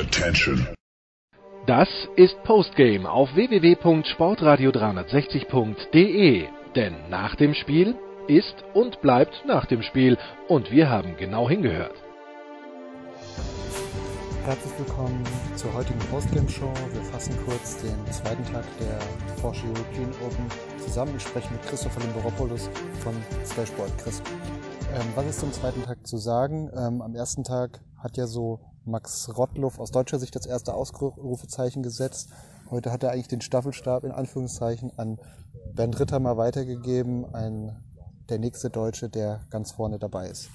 Attention. Das ist Postgame auf www.sportradio360.de. Denn nach dem Spiel ist und bleibt nach dem Spiel. Und wir haben genau hingehört. Herzlich willkommen zur heutigen Postgame Show. Wir fassen kurz den zweiten Tag der Porsche European Open zusammen. Ich spreche mit Christopher Limberopoulos von Sky Sport. Chris, ähm, was ist zum zweiten Tag zu sagen? Ähm, am ersten Tag hat ja so Max Rottluff aus deutscher Sicht das erste Ausrufezeichen gesetzt. Heute hat er eigentlich den Staffelstab in Anführungszeichen an Bernd Ritter mal weitergegeben, ein, der nächste Deutsche, der ganz vorne dabei ist.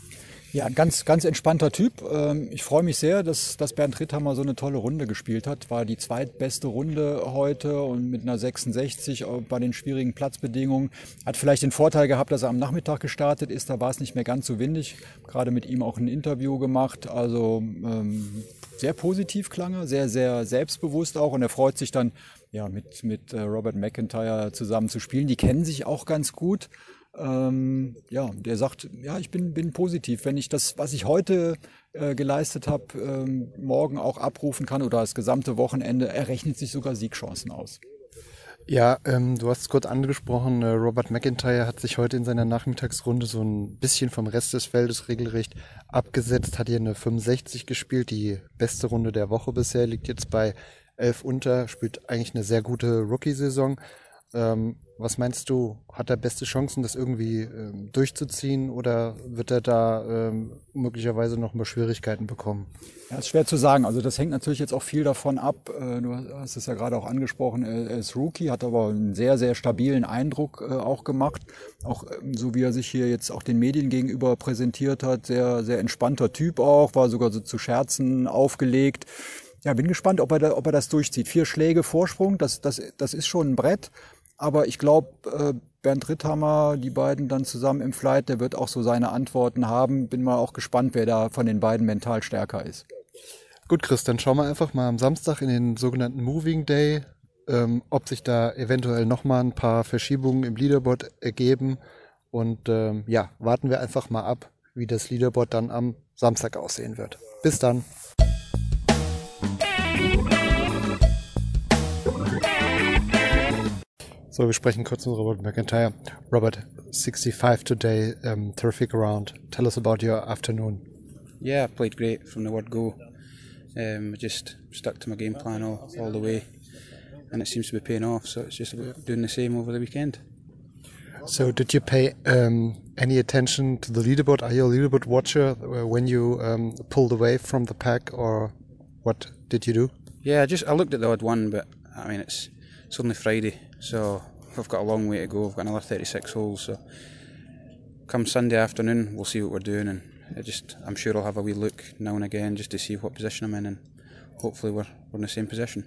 Ja, ganz, ganz entspannter Typ. Ähm, ich freue mich sehr, dass, dass Bernd Ritthammer so eine tolle Runde gespielt hat. War die zweitbeste Runde heute und mit einer 66 bei den schwierigen Platzbedingungen. Hat vielleicht den Vorteil gehabt, dass er am Nachmittag gestartet ist. Da war es nicht mehr ganz so windig. Gerade mit ihm auch ein Interview gemacht. Also ähm, sehr positiv klang er, sehr, sehr selbstbewusst auch. Und er freut sich dann, ja, mit, mit äh, Robert McIntyre zusammen zu spielen. Die kennen sich auch ganz gut. Ähm, ja, der sagt, ja, ich bin, bin positiv. Wenn ich das, was ich heute äh, geleistet habe, ähm, morgen auch abrufen kann oder das gesamte Wochenende, errechnet sich sogar Siegchancen aus. Ja, ähm, du hast es kurz angesprochen, äh, Robert McIntyre hat sich heute in seiner Nachmittagsrunde so ein bisschen vom Rest des Feldes regelrecht abgesetzt, hat hier eine 65 gespielt, die beste Runde der Woche bisher, liegt jetzt bei 11 unter, spielt eigentlich eine sehr gute Rookie-Saison. Ähm, was meinst du, hat er beste Chancen, das irgendwie ähm, durchzuziehen oder wird er da ähm, möglicherweise noch mal Schwierigkeiten bekommen? Ja, ist schwer zu sagen. Also das hängt natürlich jetzt auch viel davon ab. Äh, du hast es ja gerade auch angesprochen, er ist Rookie, hat aber einen sehr, sehr stabilen Eindruck äh, auch gemacht. Auch ähm, so wie er sich hier jetzt auch den Medien gegenüber präsentiert hat, sehr, sehr entspannter Typ auch, war sogar so zu Scherzen aufgelegt. Ja, bin gespannt, ob er, da, ob er das durchzieht. Vier Schläge Vorsprung, das, das, das ist schon ein Brett. Aber ich glaube, äh, Bernd Ritthammer, die beiden dann zusammen im Flight, der wird auch so seine Antworten haben. Bin mal auch gespannt, wer da von den beiden mental stärker ist. Gut, Chris, dann schauen wir einfach mal am Samstag in den sogenannten Moving Day, ähm, ob sich da eventuell nochmal ein paar Verschiebungen im Leaderboard ergeben. Und ähm, ja, warten wir einfach mal ab, wie das Leaderboard dann am Samstag aussehen wird. Bis dann. So, wir sprechen kurz mit Robert McIntyre. Robert, 65 today, um, terrific round. Tell us about your afternoon. Yeah, I played great from the word go. Um, I just stuck to my game plan all, all the way, and it seems to be paying off. So it's just about doing the same over the weekend. So, did you pay um, any attention to the leaderboard? Are you a leaderboard watcher uh, when you um, pulled away from the pack, or what did you do? Yeah, I just I looked at the odd one, but I mean it's it's only Friday, so I've got a long way to go. I've got another 36 holes, so come Sunday afternoon, we'll see what we're doing, and I just I'm sure I'll have a wee look now and again just to see what position I'm in, and hopefully we're, we're in the same position.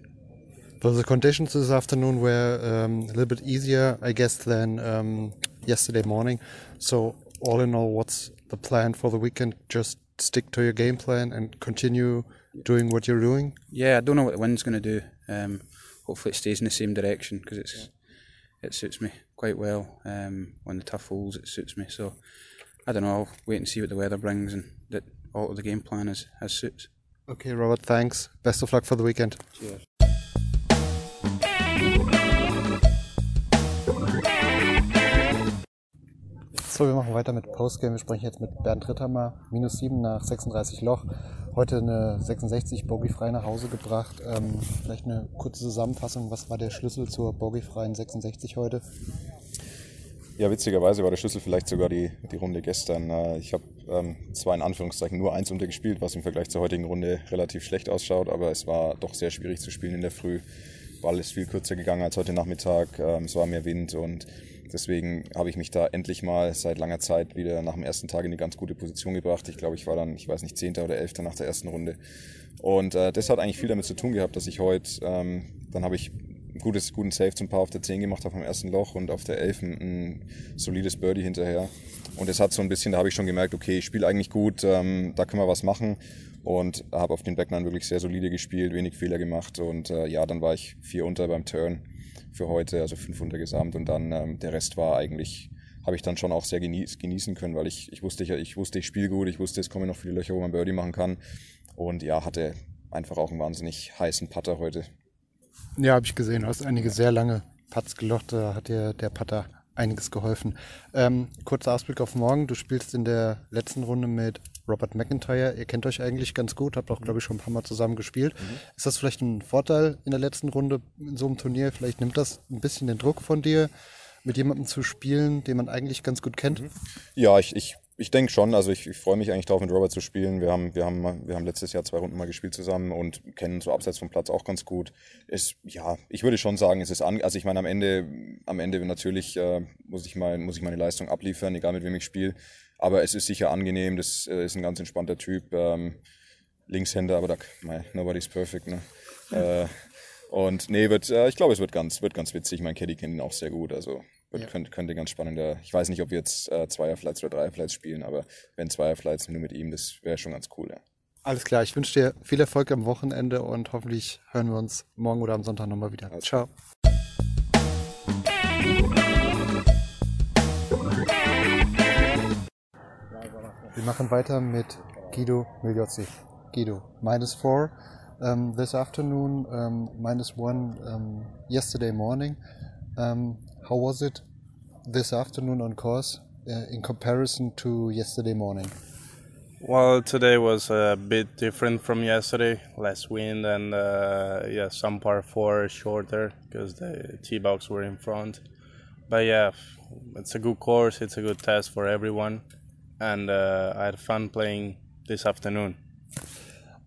Well, the conditions this afternoon were um, a little bit easier, I guess, than um, yesterday morning. So, all in all, what's the plan for the weekend? Just stick to your game plan and continue doing what you're doing? Yeah, I don't know what the wind's going to do. Um, hopefully, it stays in the same direction because it's it suits me quite well. Um, on the tough holes, it suits me. So I don't know. I'll wait and see what the weather brings and that alter the game plan as as suits. Okay, Robert, thanks. Best of luck for the weekend. Cheers. So, wir machen weiter mit Postgame. Wir sprechen jetzt mit Bernd Ritthammer. Minus 7 nach 36 Loch. Heute eine 66 bogeyfrei nach Hause gebracht. Ähm, vielleicht eine kurze Zusammenfassung. Was war der Schlüssel zur bogeyfreien 66 heute? Ja, witzigerweise war der Schlüssel vielleicht sogar die, die Runde gestern. Äh, Ich habe ähm, zwar in Anführungszeichen nur eins untergespielt, was im Vergleich zur heutigen Runde relativ schlecht ausschaut, aber es war doch sehr schwierig zu spielen in der Früh. Ball ist viel kürzer gegangen als heute Nachmittag. Ähm, Es war mehr Wind und deswegen habe ich mich da endlich mal seit langer Zeit wieder nach dem ersten Tag in eine ganz gute Position gebracht. Ich glaube, ich war dann, ich weiß nicht, Zehnter oder Elfter nach der ersten Runde. Und äh, das hat eigentlich viel damit zu tun gehabt, dass ich heute, ähm, dann habe ich ein gutes, guten Save zum Paar auf der 10 gemacht auf dem ersten Loch und auf der 11 ein, solides Birdie hinterher. Und das hat so ein bisschen, da habe ich schon gemerkt, okay, ich spiele eigentlich gut, ähm, da können wir was machen. Und habe auf den Backline wirklich sehr solide gespielt, wenig Fehler gemacht. Und äh, ja, dann war ich vier unter beim Turn für heute, also fünf unter gesamt. Und dann ähm, der Rest war eigentlich, habe ich dann schon auch sehr genieß, genießen können, weil ich, ich wusste, ich, ich wusste, ich spiele gut, ich wusste, es kommen noch viele Löcher, wo man Birdie machen kann. Und ja, hatte einfach auch einen wahnsinnig heißen Putter heute. Ja, habe ich gesehen. Du hast einige sehr lange Putts gelocht. Da hat dir der Putter einiges geholfen. Ähm, kurzer Ausblick auf morgen. Du spielst in der letzten Runde mit Robert McIntyre. Ihr kennt euch eigentlich ganz gut, habt auch, glaube ich, schon ein paar Mal zusammen gespielt. Mhm. Ist das vielleicht ein Vorteil in der letzten Runde in so einem Turnier? Vielleicht nimmt das ein bisschen den Druck von dir, mit jemandem zu spielen, den man eigentlich ganz gut kennt? Mhm. Ja, ich, ich ich denke schon. Also ich, ich freue mich eigentlich drauf, mit Robert zu spielen. Wir haben, wir, haben, wir haben letztes Jahr zwei Runden mal gespielt zusammen und kennen so abseits vom Platz auch ganz gut. Es, ja, ich würde schon sagen, es ist an, also ich meine am Ende, am Ende natürlich äh, muss ich mal, muss ich meine Leistung abliefern, egal mit wem ich spiele. Aber es ist sicher angenehm. Das äh, ist ein ganz entspannter Typ. Ähm, Linkshänder, aber da, my, nobody's perfect. Ne? äh, und nee, wird, äh, ich glaube, es wird ganz, wird ganz witzig. Mein Caddy kennt ihn auch sehr gut. Also wird, ja. könnte, könnte ganz spannender. Ich weiß nicht, ob wir jetzt äh, Zweierflights oder Dreierflights spielen, aber wenn Zweierflights nur mit ihm, das wäre schon ganz cool, ja. Alles klar, ich wünsche dir viel Erfolg am Wochenende und hoffentlich hören wir uns morgen oder am Sonntag nochmal wieder. Alles Ciao. Wir machen weiter mit Guido Migliozzi. Guido, minus four um, this afternoon, um, minus one um, yesterday morning. Um, how was it this afternoon on course uh, in comparison to yesterday morning? Well, today was a bit different from yesterday. Less wind and uh, yeah, some par four shorter because the tee box were in front. But yeah, it's a good course. It's a good test for everyone, and uh, I had fun playing this afternoon.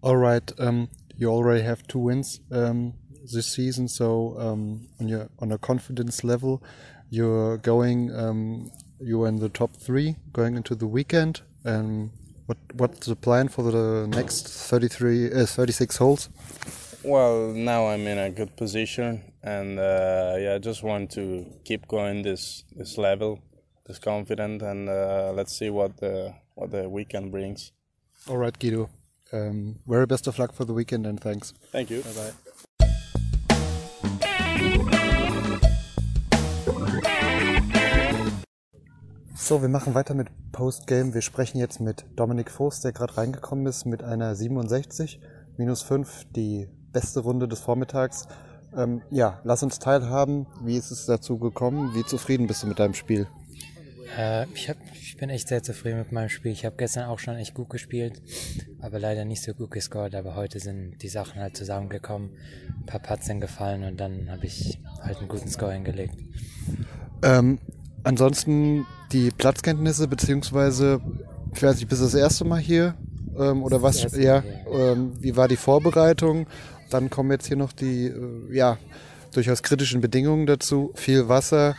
All right, um, you already have two wins. Um, this season. So um, on your on a confidence level, you're going um, you're in the top three going into the weekend. And what what's the plan for the next 33 uh, 36 holes? Well, now I'm in a good position, and uh, yeah, I just want to keep going this this level, this confident, and uh, let's see what the what the weekend brings. All right, Guido. Um, very best of luck for the weekend, and thanks. Thank you. Bye bye. So, wir machen weiter mit Postgame. Wir sprechen jetzt mit Dominik Voß, der gerade reingekommen ist mit einer 67 minus 5, die beste Runde des Vormittags. Ähm, ja, lass uns teilhaben. Wie ist es dazu gekommen? Wie zufrieden bist du mit deinem Spiel? Äh, ich, hab, ich bin echt sehr zufrieden mit meinem Spiel. Ich habe gestern auch schon echt gut gespielt, aber leider nicht so gut gescored. Aber heute sind die Sachen halt zusammengekommen. Ein paar Putts sind gefallen und dann habe ich halt einen guten Score hingelegt. Ähm, ansonsten die Platzkenntnisse, beziehungsweise, ich weiß nicht, bist du das erste Mal hier? Ähm, oder was? Ja, ähm, wie war die Vorbereitung? Dann kommen jetzt hier noch die, äh, ja, durchaus kritischen Bedingungen dazu. Viel Wasser,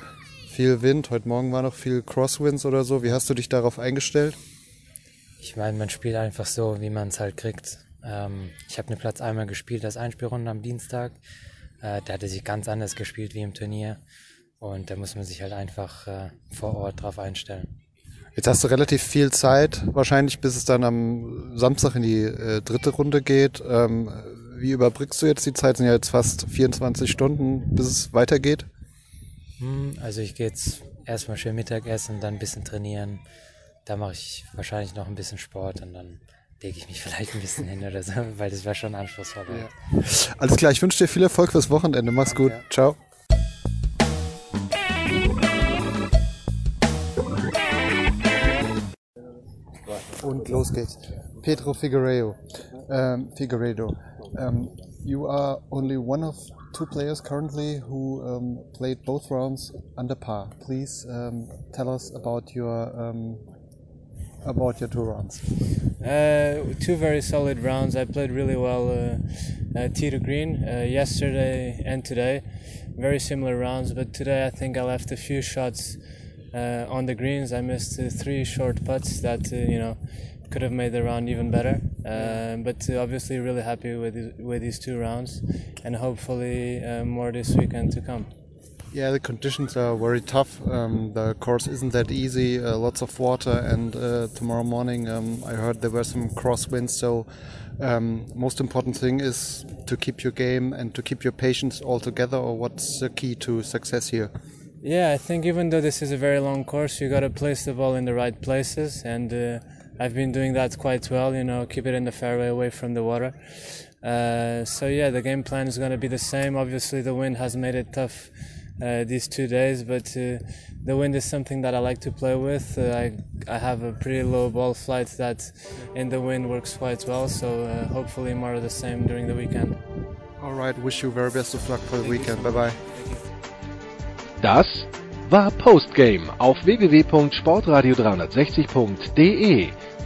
viel Wind. Heute Morgen war noch viel Crosswinds oder so. Wie hast du dich darauf eingestellt? Ich meine, man spielt einfach so, wie man es halt kriegt. Ähm, ich habe eine Platz einmal gespielt, das Einspielrunde am Dienstag. Äh, da hatte sich ganz anders gespielt wie im Turnier. Und da muss man sich halt einfach äh, vor Ort drauf einstellen. Jetzt hast du relativ viel Zeit, wahrscheinlich bis es dann am Samstag in die äh, dritte Runde geht. Ähm, wie überbrückst du jetzt die Zeit? Sind ja jetzt fast 24 Stunden, bis es weitergeht. Hm, also ich gehe jetzt erstmal schön Mittagessen, dann ein bisschen trainieren. Da mache ich wahrscheinlich noch ein bisschen Sport und dann lege ich mich vielleicht ein bisschen hin oder so, weil das wäre schon anspruchsvoll. Ja. Alles klar, ich wünsche dir viel Erfolg fürs Wochenende. Mach's gut. Ja. Ciao. Los geht's. Pedro Figueiredo. Um, Figueiredo. Um, you are only one of two players currently who um, played both rounds under par. Please um, tell us about your um, about your two rounds. Uh, two very solid rounds. I played really well uh, uh, tee to green uh, yesterday and today. Very similar rounds, but today I think I left a few shots uh, on the greens. I missed uh, three short putts that uh, you know could have made the round even better. Uh, but obviously, really happy with with these two rounds, and hopefully uh, more this weekend to come. Yeah, the conditions are very tough. Um, the course isn't that easy. Uh, lots of water, and tomorrow morning um, I heard there were some crosswinds. So um, most important thing is to keep your game and to keep your patience all together. Or what's the key to success here? Yeah, I think even though this is a very long course, you got to place the ball in the right places. And uh, I've been doing that quite well. You know, keep it in the fairway, away from the water. Uh, so yeah, the game plan is going to be the same. Obviously, the wind has made it tough uh, these two days, but uh, the wind is something that I like to play with. Uh, I I have a pretty low ball flight that in the wind works quite well. So uh, hopefully more of the same during the weekend. All right, wish you very best of luck for the weekend. Bye bye. Das war Postgame auf www.sportradio360.de.